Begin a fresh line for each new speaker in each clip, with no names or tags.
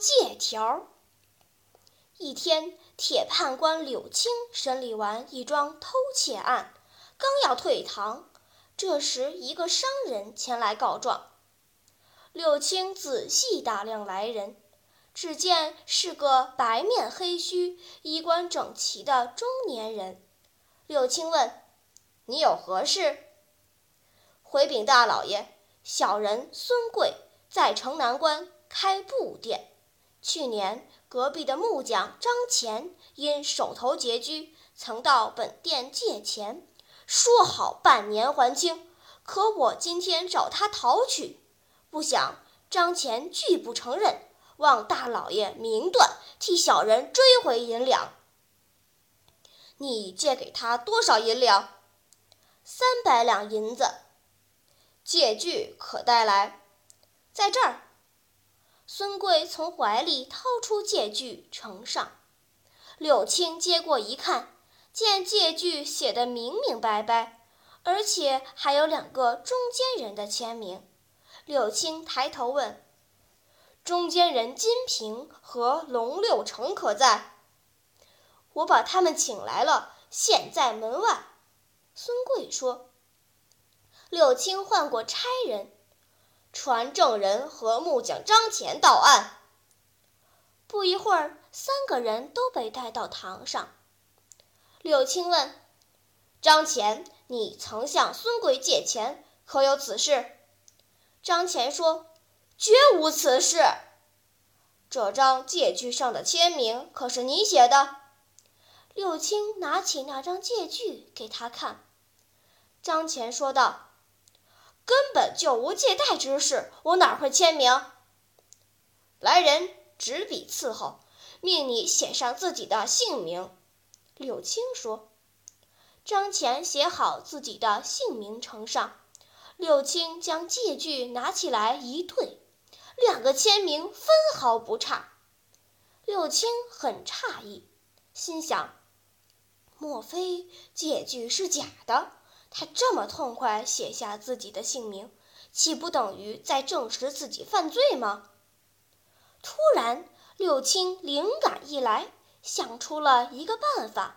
借条。一天，铁判官柳青审理完一桩偷窃案，刚要退堂，这时一个商人前来告状。柳青仔细打量来人，只见是个白面黑须、衣冠整齐的中年人。柳青问：“你有何事？”回禀大老爷，小人孙贵在城南关。开布店，去年隔壁的木匠张乾因手头拮据，曾到本店借钱，说好半年还清。可我今天找他讨取，不想张乾拒不承认，望大老爷明断，替小人追回银两。你借给他多少银两？三百两银子。借据可带来，在这儿。孙贵从怀里掏出借据，呈上。柳青接过一看，见借据写得明明白白，而且还有两个中间人的签名。柳青抬头问：“中间人金平和龙六成可在？”“我把他们请来了，现在门外。”孙贵说。柳青换过差人。传证人和木匠张乾到案。不一会儿，三个人都被带到堂上。柳青问：“张乾，你曾向孙贵借钱，可有此事？”张乾说：“绝无此事。”这张借据上的签名可是你写的？柳青拿起那张借据给他看。张乾说道。根本就无借贷之事，我哪会签名？来人，执笔伺候，命你写上自己的姓名。柳青说。张乾写好自己的姓名呈上，柳青将借据拿起来一对，两个签名分毫不差。柳青很诧异，心想：莫非借据是假的？他这么痛快写下自己的姓名，岂不等于在证实自己犯罪吗？突然，柳青灵感一来，想出了一个办法，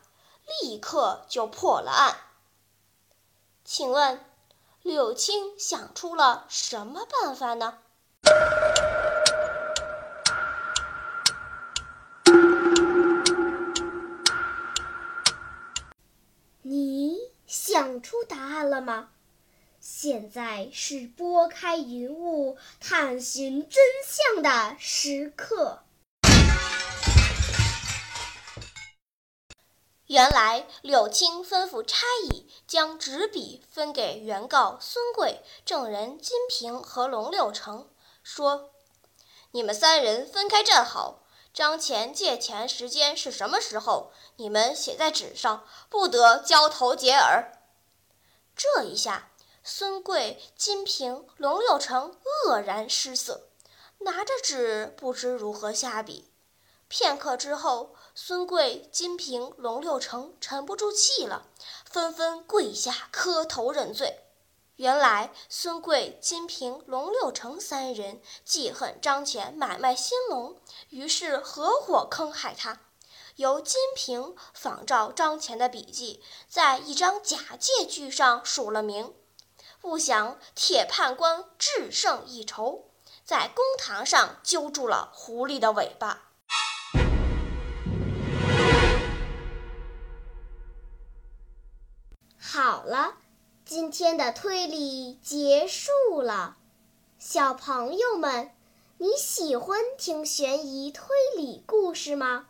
立刻就破了案。请问，柳青想出了什么办法呢？吗？现在是拨开云雾探寻真相的时刻。原来柳青吩咐差役将纸笔分给原告孙贵、证人金平和龙六成，说：“你们三人分开站好。”张乾借钱时间是什么时候？你们写在纸上，不得交头接耳。这一下，孙贵、金平、龙六成愕然失色，拿着纸不知如何下笔。片刻之后，孙贵、金平、龙六成沉不住气了，纷纷跪下磕头认罪。原来，孙贵、金平、龙六成三人记恨张乾买卖兴隆，于是合伙坑害他。由金平仿照张乾的笔记，在一张假借据上署了名。不想铁判官智胜一筹，在公堂上揪住了狐狸的尾巴。好了。今天的推理结束了，小朋友们，你喜欢听悬疑推理故事吗？